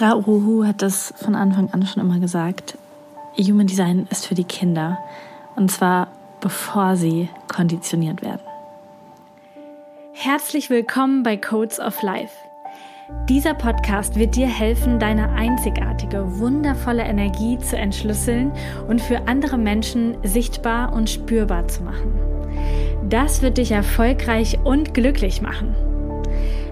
Rauhu hat das von Anfang an schon immer gesagt. Human Design ist für die Kinder. Und zwar bevor sie konditioniert werden. Herzlich willkommen bei Codes of Life. Dieser Podcast wird dir helfen, deine einzigartige, wundervolle Energie zu entschlüsseln und für andere Menschen sichtbar und spürbar zu machen. Das wird dich erfolgreich und glücklich machen.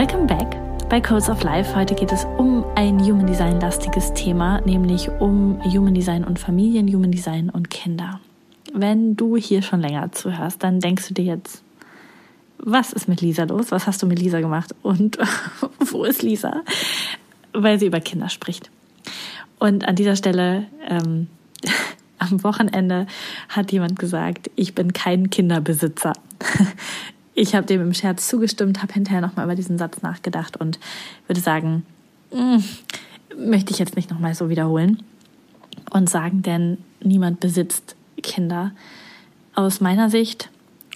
Welcome back bei Codes of Life. Heute geht es um ein Human Design lastiges Thema, nämlich um Human Design und Familien, Human Design und Kinder. Wenn du hier schon länger zuhörst, dann denkst du dir jetzt, was ist mit Lisa los? Was hast du mit Lisa gemacht? Und wo ist Lisa? Weil sie über Kinder spricht. Und an dieser Stelle, ähm, am Wochenende hat jemand gesagt, ich bin kein Kinderbesitzer ich habe dem im Scherz zugestimmt, habe hinterher nochmal über diesen Satz nachgedacht und würde sagen, mh, hm, möchte ich jetzt nicht nochmal so wiederholen und sagen, denn niemand besitzt Kinder. Aus meiner Sicht,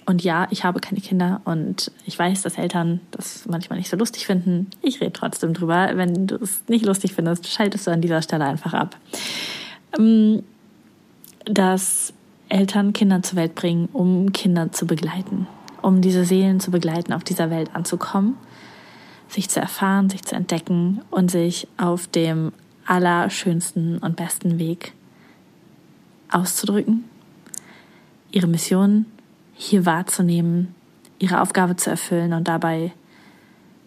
und ja, ich habe keine Kinder und ich weiß, dass Eltern das manchmal nicht so lustig finden. Ich rede trotzdem drüber. Wenn du es nicht lustig findest, schaltest du an dieser Stelle einfach ab. Ähm, dass Eltern Kinder zur Welt bringen, um Kinder zu begleiten um diese Seelen zu begleiten, auf dieser Welt anzukommen, sich zu erfahren, sich zu entdecken und sich auf dem allerschönsten und besten Weg auszudrücken, ihre Mission hier wahrzunehmen, ihre Aufgabe zu erfüllen und dabei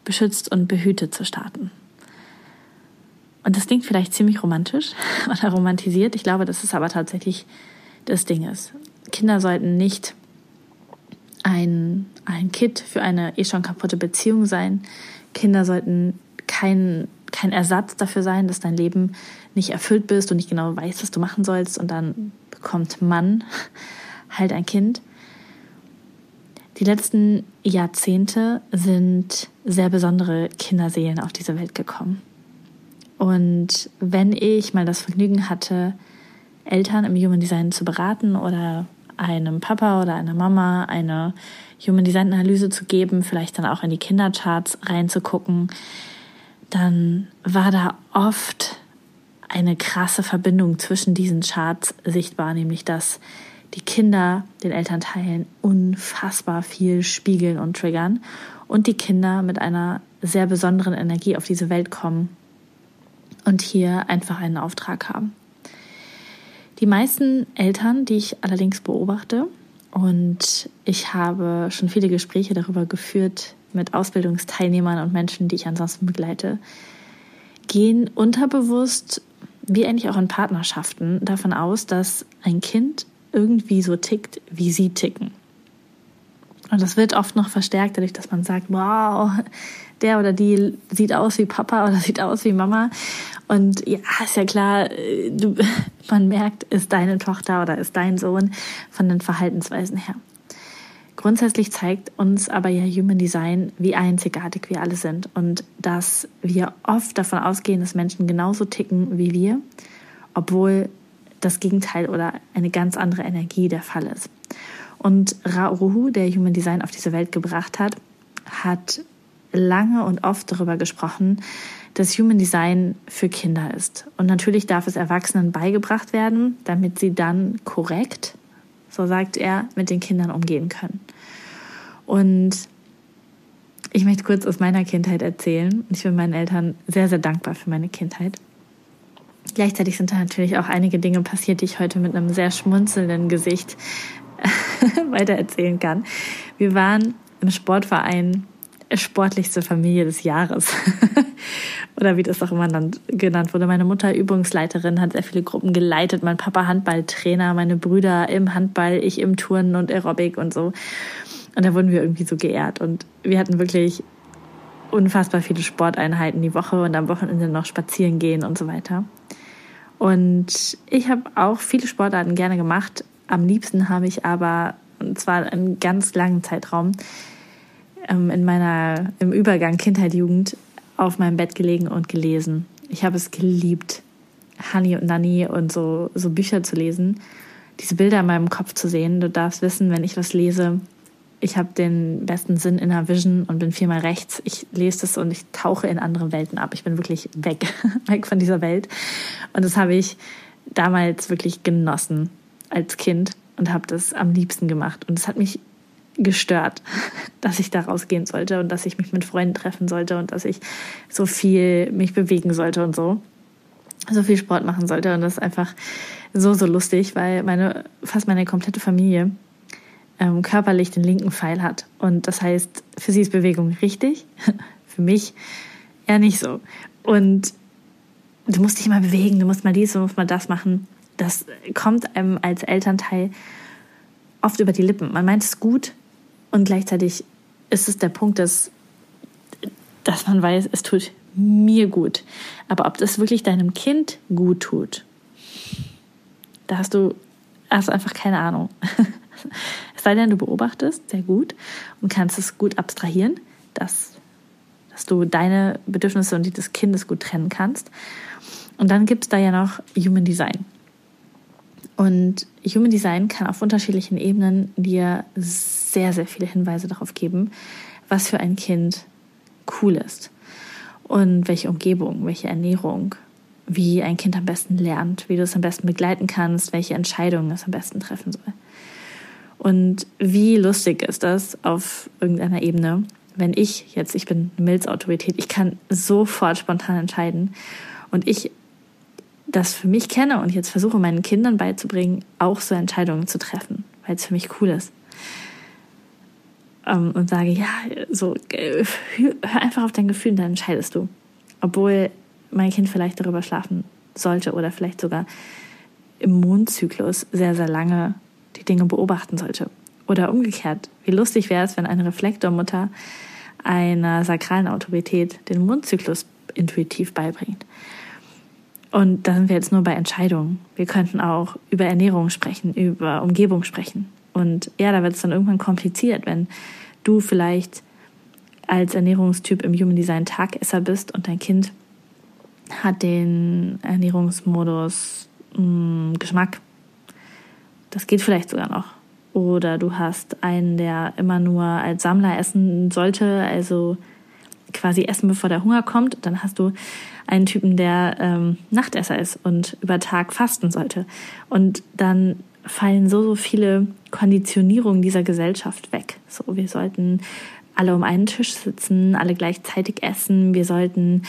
beschützt und behütet zu starten. Und das klingt vielleicht ziemlich romantisch oder romantisiert. Ich glaube, dass es aber tatsächlich das Ding ist. Kinder sollten nicht ein, ein Kit für eine eh schon kaputte Beziehung sein. Kinder sollten kein, kein Ersatz dafür sein, dass dein Leben nicht erfüllt bist und nicht genau weißt, was du machen sollst und dann bekommt man halt ein Kind. Die letzten Jahrzehnte sind sehr besondere Kinderseelen auf diese Welt gekommen. Und wenn ich mal das Vergnügen hatte, Eltern im Human Design zu beraten oder einem Papa oder einer Mama eine Human Design Analyse zu geben, vielleicht dann auch in die Kindercharts reinzugucken, dann war da oft eine krasse Verbindung zwischen diesen Charts sichtbar, nämlich dass die Kinder den Elternteilen unfassbar viel spiegeln und triggern und die Kinder mit einer sehr besonderen Energie auf diese Welt kommen und hier einfach einen Auftrag haben. Die meisten Eltern, die ich allerdings beobachte, und ich habe schon viele Gespräche darüber geführt mit Ausbildungsteilnehmern und Menschen, die ich ansonsten begleite, gehen unterbewusst, wie eigentlich auch in Partnerschaften, davon aus, dass ein Kind irgendwie so tickt, wie sie ticken. Und das wird oft noch verstärkt dadurch, dass man sagt, wow, der oder die sieht aus wie Papa oder sieht aus wie Mama. Und ja, ist ja klar, äh, du, man merkt, ist deine Tochter oder ist dein Sohn von den Verhaltensweisen her. Grundsätzlich zeigt uns aber ja Human Design, wie einzigartig wir alle sind und dass wir oft davon ausgehen, dass Menschen genauso ticken wie wir, obwohl das Gegenteil oder eine ganz andere Energie der Fall ist. Und Ra-Uruhu, der Human Design auf diese Welt gebracht hat, hat lange und oft darüber gesprochen, dass Human Design für Kinder ist. Und natürlich darf es Erwachsenen beigebracht werden, damit sie dann korrekt, so sagt er, mit den Kindern umgehen können. Und ich möchte kurz aus meiner Kindheit erzählen. Ich bin meinen Eltern sehr, sehr dankbar für meine Kindheit. Gleichzeitig sind da natürlich auch einige Dinge passiert, die ich heute mit einem sehr schmunzelnden Gesicht weitererzählen kann. Wir waren im Sportverein sportlichste Familie des Jahres. Oder wie das auch immer genannt wurde. Meine Mutter Übungsleiterin, hat sehr viele Gruppen geleitet. Mein Papa Handballtrainer, meine Brüder im Handball, ich im Turnen und Aerobic und so. Und da wurden wir irgendwie so geehrt. Und wir hatten wirklich unfassbar viele Sporteinheiten die Woche und am Wochenende noch spazieren gehen und so weiter. Und ich habe auch viele Sportarten gerne gemacht. Am liebsten habe ich aber, und zwar einen ganz langen Zeitraum, ähm, in meiner, im Übergang Kindheit, Jugend auf meinem Bett gelegen und gelesen. Ich habe es geliebt, Honey und Nanny und so, so Bücher zu lesen, diese Bilder in meinem Kopf zu sehen. Du darfst wissen, wenn ich was lese, ich habe den besten Sinn in der Vision und bin viermal rechts. Ich lese das und ich tauche in andere Welten ab. Ich bin wirklich weg, weg von dieser Welt. Und das habe ich damals wirklich genossen als Kind und habe das am liebsten gemacht. Und es hat mich gestört, dass ich da rausgehen sollte und dass ich mich mit Freunden treffen sollte und dass ich so viel mich bewegen sollte und so. So viel Sport machen sollte. Und das ist einfach so, so lustig, weil meine, fast meine komplette Familie ähm, körperlich den linken Pfeil hat. Und das heißt, für sie ist Bewegung richtig, für mich eher nicht so. Und du musst dich immer bewegen, du musst mal dies, du musst mal das machen. Das kommt einem als Elternteil oft über die Lippen. Man meint es gut und gleichzeitig ist es der Punkt, dass, dass man weiß, es tut mir gut. Aber ob das wirklich deinem Kind gut tut, da hast du, hast einfach keine Ahnung. Es sei denn, du beobachtest sehr gut und kannst es gut abstrahieren, dass, dass du deine Bedürfnisse und die des Kindes gut trennen kannst. Und dann gibt es da ja noch Human Design. Und Human Design kann auf unterschiedlichen Ebenen dir sehr, sehr viele Hinweise darauf geben, was für ein Kind cool ist und welche Umgebung, welche Ernährung, wie ein Kind am besten lernt, wie du es am besten begleiten kannst, welche Entscheidungen es am besten treffen soll. Und wie lustig ist das auf irgendeiner Ebene, wenn ich jetzt, ich bin Milzautorität, ich kann sofort spontan entscheiden und ich das für mich kenne und jetzt versuche meinen Kindern beizubringen, auch so Entscheidungen zu treffen, weil es für mich cool ist. Ähm, und sage, ja, so, hör einfach auf dein Gefühl, dann entscheidest du. Obwohl mein Kind vielleicht darüber schlafen sollte oder vielleicht sogar im Mondzyklus sehr, sehr lange die Dinge beobachten sollte. Oder umgekehrt, wie lustig wäre es, wenn eine Reflektormutter einer sakralen Autorität den Mondzyklus intuitiv beibringt. Und da sind wir jetzt nur bei Entscheidungen. Wir könnten auch über Ernährung sprechen, über Umgebung sprechen. Und ja, da wird es dann irgendwann kompliziert, wenn du vielleicht als Ernährungstyp im Human Design Tagesser bist und dein Kind hat den Ernährungsmodus mh, mm, Geschmack das geht vielleicht sogar noch. Oder du hast einen, der immer nur als Sammler essen sollte, also quasi essen, bevor der Hunger kommt. Dann hast du einen Typen, der ähm, Nachtesser ist und über Tag fasten sollte. Und dann fallen so, so viele Konditionierungen dieser Gesellschaft weg. So, wir sollten alle um einen Tisch sitzen, alle gleichzeitig essen, wir sollten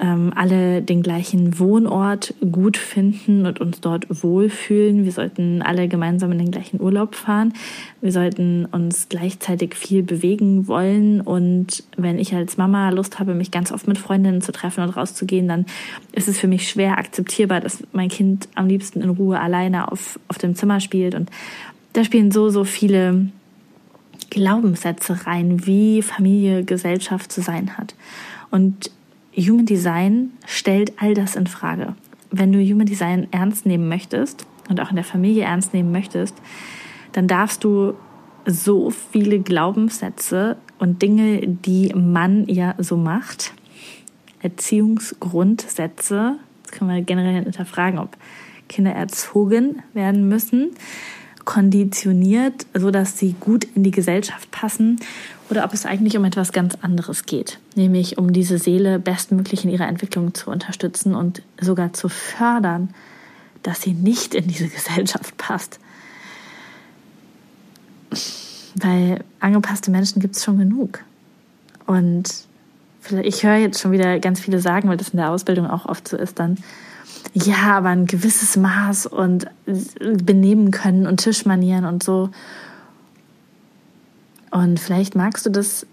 ähm, alle den gleichen Wohnort gut finden und uns dort wohlfühlen. Wir sollten alle gemeinsam in den gleichen Urlaub fahren. Wir sollten uns gleichzeitig viel bewegen wollen. Und wenn ich als Mama Lust habe, mich ganz oft mit Freundinnen zu treffen und rauszugehen, dann ist es für mich schwer akzeptierbar, dass mein Kind am liebsten in Ruhe alleine auf, auf dem Zimmer spielt. Und da spielen so, so viele Glaubenssätze rein, wie Familie, Gesellschaft zu sein hat. Und Human Design stellt all das in Frage. Wenn du Human Design ernst nehmen möchtest und auch in der Familie ernst nehmen möchtest, dann darfst du so viele Glaubenssätze und Dinge, die man ja so macht, Erziehungsgrundsätze, das können wir generell hinterfragen, ob Kinder erzogen werden müssen, konditioniert, so dass sie gut in die Gesellschaft passen oder ob es eigentlich um etwas ganz anderes geht, nämlich um diese Seele bestmöglich in ihrer Entwicklung zu unterstützen und sogar zu fördern, dass sie nicht in diese Gesellschaft passt. Weil angepasste Menschen gibt es schon genug. Und ich höre jetzt schon wieder ganz viele sagen, weil das in der Ausbildung auch oft so ist, dann, ja, aber ein gewisses Maß und benehmen können und Tischmanieren und so. Und vielleicht magst du das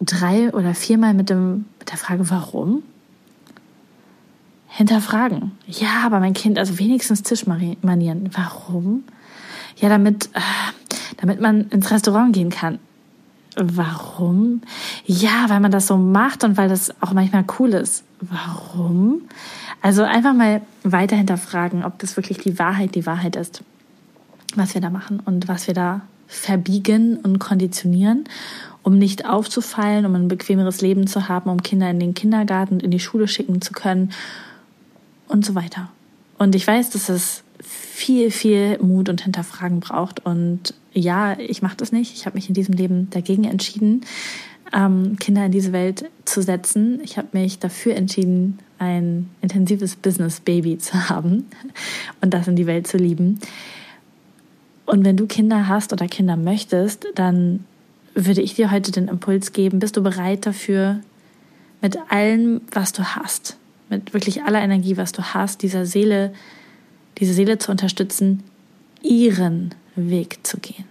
drei oder viermal mit, dem, mit der Frage, warum? Hinterfragen. Ja, aber mein Kind, also wenigstens Tischmanieren. Warum? Ja, damit, äh, damit man ins Restaurant gehen kann. Warum? Ja, weil man das so macht und weil das auch manchmal cool ist. Warum? Also einfach mal weiter hinterfragen, ob das wirklich die Wahrheit die Wahrheit ist, was wir da machen und was wir da verbiegen und konditionieren, um nicht aufzufallen, um ein bequemeres Leben zu haben, um Kinder in den Kindergarten und in die Schule schicken zu können und so weiter. Und ich weiß, dass es viel, viel Mut und Hinterfragen braucht. Und ja, ich mache das nicht. Ich habe mich in diesem Leben dagegen entschieden, ähm, Kinder in diese Welt zu setzen. Ich habe mich dafür entschieden, ein intensives Business-Baby zu haben und das in die Welt zu lieben. Und wenn du Kinder hast oder Kinder möchtest, dann würde ich dir heute den Impuls geben, bist du bereit dafür, mit allem, was du hast, mit wirklich aller Energie, was du hast, dieser Seele, diese Seele zu unterstützen, ihren Weg zu gehen.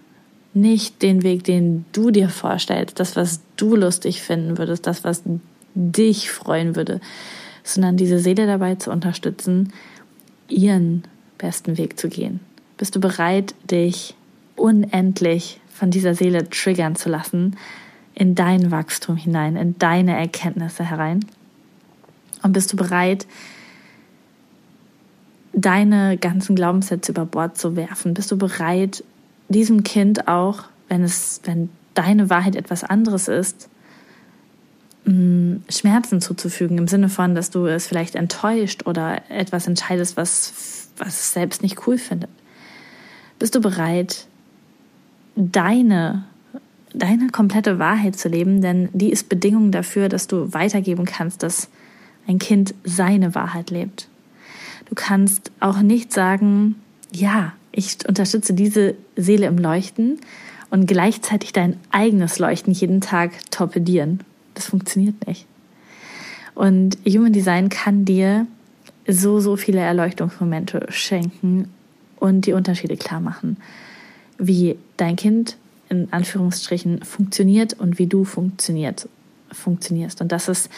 Nicht den Weg, den du dir vorstellst, das, was du lustig finden würdest, das, was dich freuen würde, sondern diese Seele dabei zu unterstützen, ihren besten Weg zu gehen. Bist du bereit, dich unendlich von dieser Seele triggern zu lassen, in dein Wachstum hinein, in deine Erkenntnisse herein? Und bist du bereit, deine ganzen Glaubenssätze über Bord zu werfen? Bist du bereit, diesem Kind auch, wenn es, wenn deine Wahrheit etwas anderes ist, mm, Schmerzen zuzufügen, im Sinne von, dass du es vielleicht enttäuscht oder etwas entscheidest, was, was es selbst nicht cool findet? Bist du bereit, deine, deine komplette Wahrheit zu leben? Denn die ist Bedingung dafür, dass du weitergeben kannst, dass ein Kind seine Wahrheit lebt. Du kannst auch nicht sagen, ja, ich unterstütze diese Seele im Leuchten und gleichzeitig dein eigenes Leuchten jeden Tag torpedieren. Das funktioniert nicht. Und Human Design kann dir so, so viele Erleuchtungsmomente schenken und die Unterschiede klar machen, wie dein Kind in Anführungsstrichen funktioniert und wie du funktioniert, funktionierst. Und das ist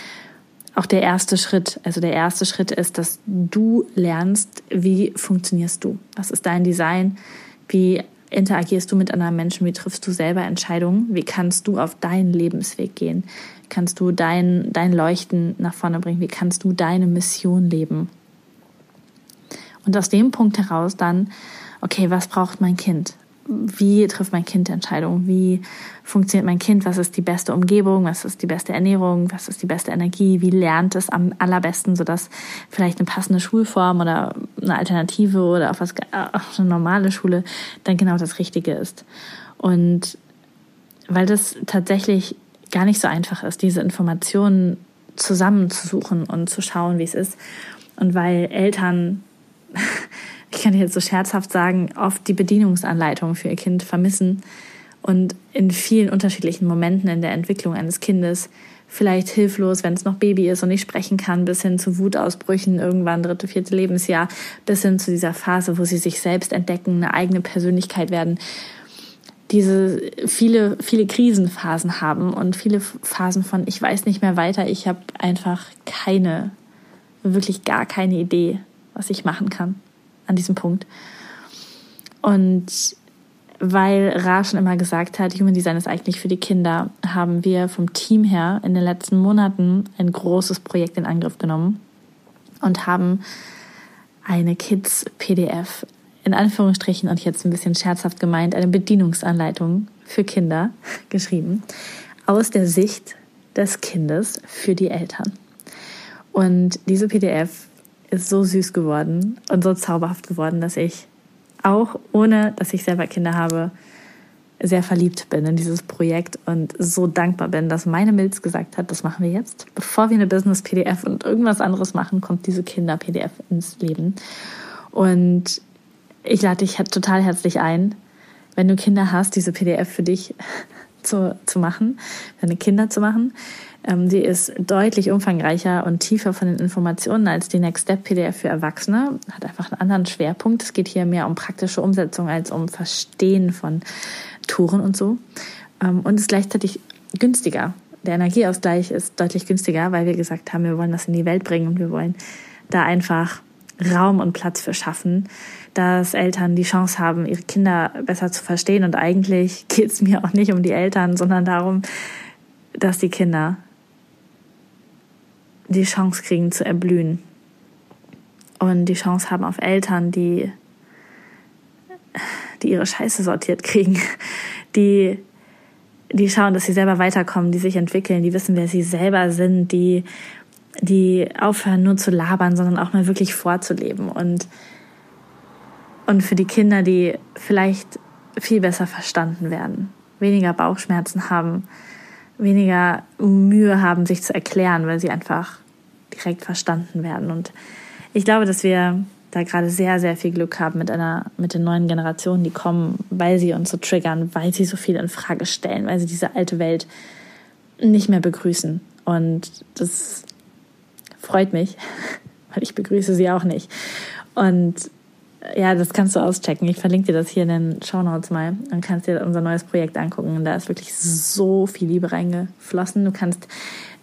auch der erste Schritt. Also der erste Schritt ist, dass du lernst, wie funktionierst du? Was ist dein Design? Wie interagierst du mit anderen Menschen? Wie triffst du selber Entscheidungen? Wie kannst du auf deinen Lebensweg gehen? Kannst du dein, dein Leuchten nach vorne bringen? Wie kannst du deine Mission leben? Und aus dem Punkt heraus dann, okay, was braucht mein Kind? Wie trifft mein Kind Entscheidungen? Wie funktioniert mein Kind? Was ist die beste Umgebung? Was ist die beste Ernährung? Was ist die beste Energie? Wie lernt es am allerbesten, sodass vielleicht eine passende Schulform oder eine Alternative oder auch was, auch eine normale Schule dann genau das Richtige ist? Und weil das tatsächlich gar nicht so einfach ist, diese Informationen zusammenzusuchen und zu schauen, wie es ist. Und weil Eltern kann jetzt so scherzhaft sagen, oft die Bedienungsanleitung für ihr Kind vermissen und in vielen unterschiedlichen Momenten in der Entwicklung eines Kindes vielleicht hilflos, wenn es noch Baby ist und nicht sprechen kann, bis hin zu Wutausbrüchen irgendwann dritte, vierte Lebensjahr, bis hin zu dieser Phase, wo sie sich selbst entdecken, eine eigene Persönlichkeit werden, diese viele, viele Krisenphasen haben und viele Phasen von, ich weiß nicht mehr weiter, ich habe einfach keine, wirklich gar keine Idee, was ich machen kann an diesem Punkt. Und weil Ra schon immer gesagt hat, Human Design ist eigentlich für die Kinder, haben wir vom Team her in den letzten Monaten ein großes Projekt in Angriff genommen und haben eine Kids-PDF, in Anführungsstrichen und jetzt ein bisschen scherzhaft gemeint, eine Bedienungsanleitung für Kinder geschrieben, aus der Sicht des Kindes für die Eltern. Und diese PDF ist so süß geworden und so zauberhaft geworden, dass ich auch ohne, dass ich selber Kinder habe, sehr verliebt bin in dieses Projekt und so dankbar bin, dass meine Milz gesagt hat, das machen wir jetzt. Bevor wir eine Business-PDF und irgendwas anderes machen, kommt diese Kinder-PDF ins Leben. Und ich lade dich total herzlich ein, wenn du Kinder hast, diese PDF für dich zu, zu machen, deine Kinder zu machen. Ähm, die ist deutlich umfangreicher und tiefer von den Informationen als die Next Step PDF für Erwachsene. Hat einfach einen anderen Schwerpunkt. Es geht hier mehr um praktische Umsetzung als um Verstehen von Touren und so. Ähm, und ist gleichzeitig günstiger. Der Energieausgleich ist deutlich günstiger, weil wir gesagt haben, wir wollen das in die Welt bringen und wir wollen da einfach Raum und Platz für schaffen, dass Eltern die Chance haben, ihre Kinder besser zu verstehen. Und eigentlich geht es mir auch nicht um die Eltern, sondern darum, dass die Kinder die Chance kriegen zu erblühen und die Chance haben auf Eltern, die, die ihre Scheiße sortiert kriegen, die, die schauen, dass sie selber weiterkommen, die sich entwickeln, die wissen, wer sie selber sind, die, die aufhören nur zu labern, sondern auch mal wirklich vorzuleben und, und für die Kinder, die vielleicht viel besser verstanden werden, weniger Bauchschmerzen haben, weniger Mühe haben, sich zu erklären, weil sie einfach direkt verstanden werden. Und ich glaube, dass wir da gerade sehr, sehr viel Glück haben mit einer, mit den neuen Generationen, die kommen, weil sie uns so triggern, weil sie so viel in Frage stellen, weil sie diese alte Welt nicht mehr begrüßen. Und das freut mich, weil ich begrüße sie auch nicht. Und ja, das kannst du auschecken. Ich verlinke dir das hier in den Show Notes mal. Dann kannst dir unser neues Projekt angucken. Da ist wirklich so viel Liebe reingeflossen. Du kannst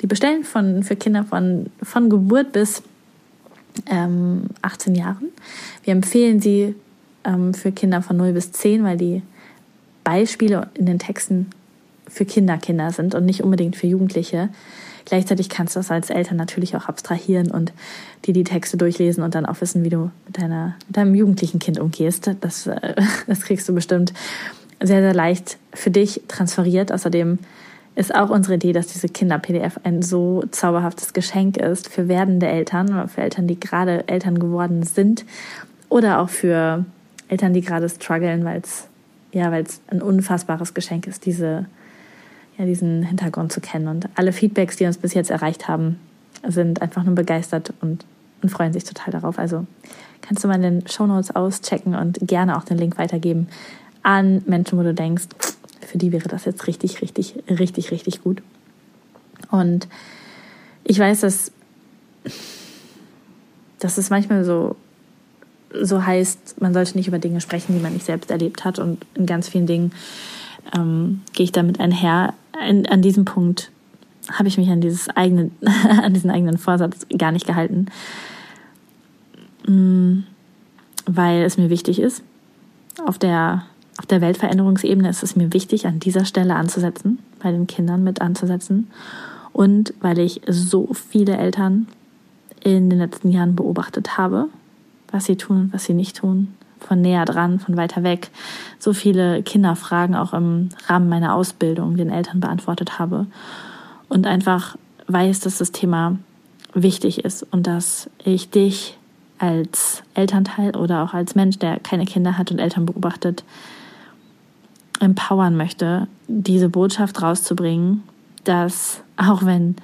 die bestellen von, für Kinder von, von Geburt bis ähm, 18 Jahren. Wir empfehlen sie ähm, für Kinder von 0 bis 10, weil die Beispiele in den Texten für Kinder Kinder sind und nicht unbedingt für Jugendliche. Gleichzeitig kannst du das als Eltern natürlich auch abstrahieren und dir die Texte durchlesen und dann auch wissen, wie du mit, deiner, mit deinem jugendlichen Kind umgehst. Das, äh, das kriegst du bestimmt sehr, sehr leicht für dich transferiert. Außerdem ist auch unsere Idee, dass diese Kinder-PDF ein so zauberhaftes Geschenk ist für werdende Eltern für Eltern, die gerade Eltern geworden sind oder auch für Eltern, die gerade strugglen, weil es ja, weil es ein unfassbares Geschenk ist, diese ja, diesen Hintergrund zu kennen. Und alle Feedbacks, die uns bis jetzt erreicht haben, sind einfach nur begeistert und, und freuen sich total darauf. Also kannst du mal in den Show Notes auschecken und gerne auch den Link weitergeben an Menschen, wo du denkst, für die wäre das jetzt richtig, richtig, richtig, richtig gut. Und ich weiß, dass, dass es manchmal so, so heißt, man sollte nicht über Dinge sprechen, die man nicht selbst erlebt hat. Und in ganz vielen Dingen ähm, gehe ich damit einher, an, an diesem Punkt habe ich mich an dieses eigene, an diesen eigenen Vorsatz gar nicht gehalten, mm, weil es mir wichtig ist. Auf der, auf der Weltveränderungsebene ist es mir wichtig, an dieser Stelle anzusetzen, bei den Kindern mit anzusetzen. Und weil ich so viele Eltern in den letzten Jahren beobachtet habe, was sie tun und was sie nicht tun, von näher dran, von weiter weg, so viele Kinderfragen auch im Rahmen meiner Ausbildung den Eltern beantwortet habe und einfach weiß, dass das Thema wichtig ist und dass ich dich als Elternteil oder auch als Mensch, der keine Kinder hat und Eltern beobachtet, empowern möchte, diese Botschaft rauszubringen, dass auch wenn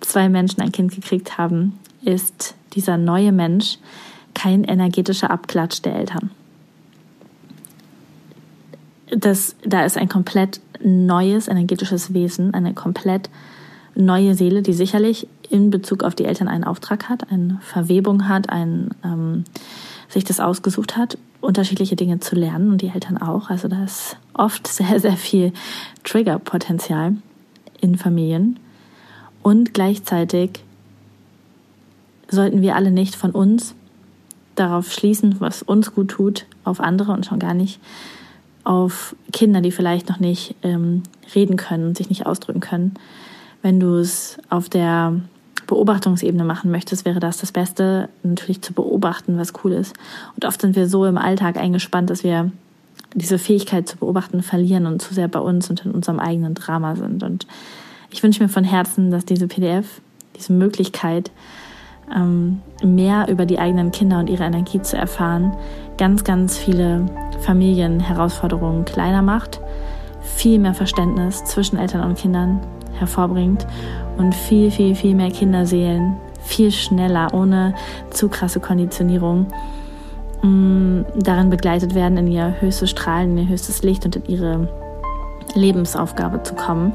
zwei Menschen ein Kind gekriegt haben, ist dieser neue Mensch kein energetischer Abklatsch der Eltern das, da ist ein komplett neues energetisches Wesen, eine komplett neue Seele, die sicherlich in Bezug auf die Eltern einen Auftrag hat, eine Verwebung hat, ein, ähm, sich das ausgesucht hat, unterschiedliche Dinge zu lernen und die Eltern auch. Also da ist oft sehr, sehr viel Triggerpotenzial in Familien. Und gleichzeitig sollten wir alle nicht von uns darauf schließen, was uns gut tut, auf andere und schon gar nicht auf Kinder, die vielleicht noch nicht ähm, reden können und sich nicht ausdrücken können. Wenn du es auf der Beobachtungsebene machen möchtest, wäre das das Beste, natürlich zu beobachten, was cool ist. Und oft sind wir so im Alltag eingespannt, dass wir diese Fähigkeit zu beobachten verlieren und zu sehr bei uns und in unserem eigenen Drama sind. Und ich wünsche mir von Herzen, dass diese PDF, diese Möglichkeit, ähm, mehr über die eigenen Kinder und ihre Energie zu erfahren, ganz, ganz viele Familienherausforderungen kleiner macht, viel mehr Verständnis zwischen Eltern und Kindern hervorbringt und viel, viel, viel mehr Kinderseelen viel schneller, ohne zu krasse Konditionierung, mm, darin begleitet werden, in ihr höchstes Strahlen, in ihr höchstes Licht und in ihre Lebensaufgabe zu kommen.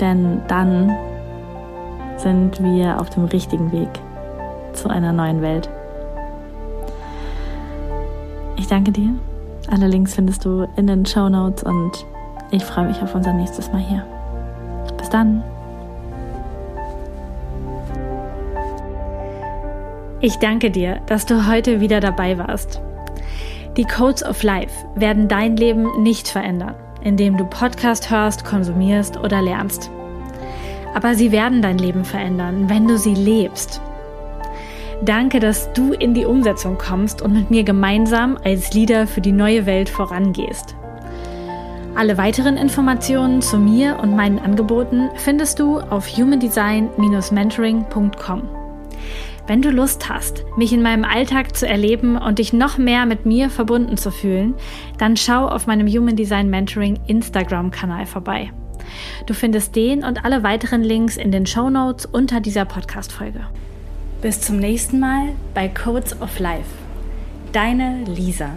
Denn dann sind wir auf dem richtigen Weg zu einer neuen Welt. Ich danke dir. Alle Links findest du in den Show Notes und ich freue mich auf unser nächstes Mal hier. Bis dann. Ich danke dir, dass du heute wieder dabei warst. Die Codes of Life werden dein Leben nicht verändern, indem du Podcast hörst, konsumierst oder lernst. Aber sie werden dein Leben verändern, wenn du sie lebst. Danke, dass du in die Umsetzung kommst und mit mir gemeinsam als Leader für die neue Welt vorangehst. Alle weiteren Informationen zu mir und meinen Angeboten findest du auf humandesign-mentoring.com. Wenn du Lust hast, mich in meinem Alltag zu erleben und dich noch mehr mit mir verbunden zu fühlen, dann schau auf meinem Human Design Mentoring Instagram-Kanal vorbei. Du findest den und alle weiteren Links in den Show Notes unter dieser Podcast-Folge. Bis zum nächsten Mal bei Codes of Life. Deine Lisa.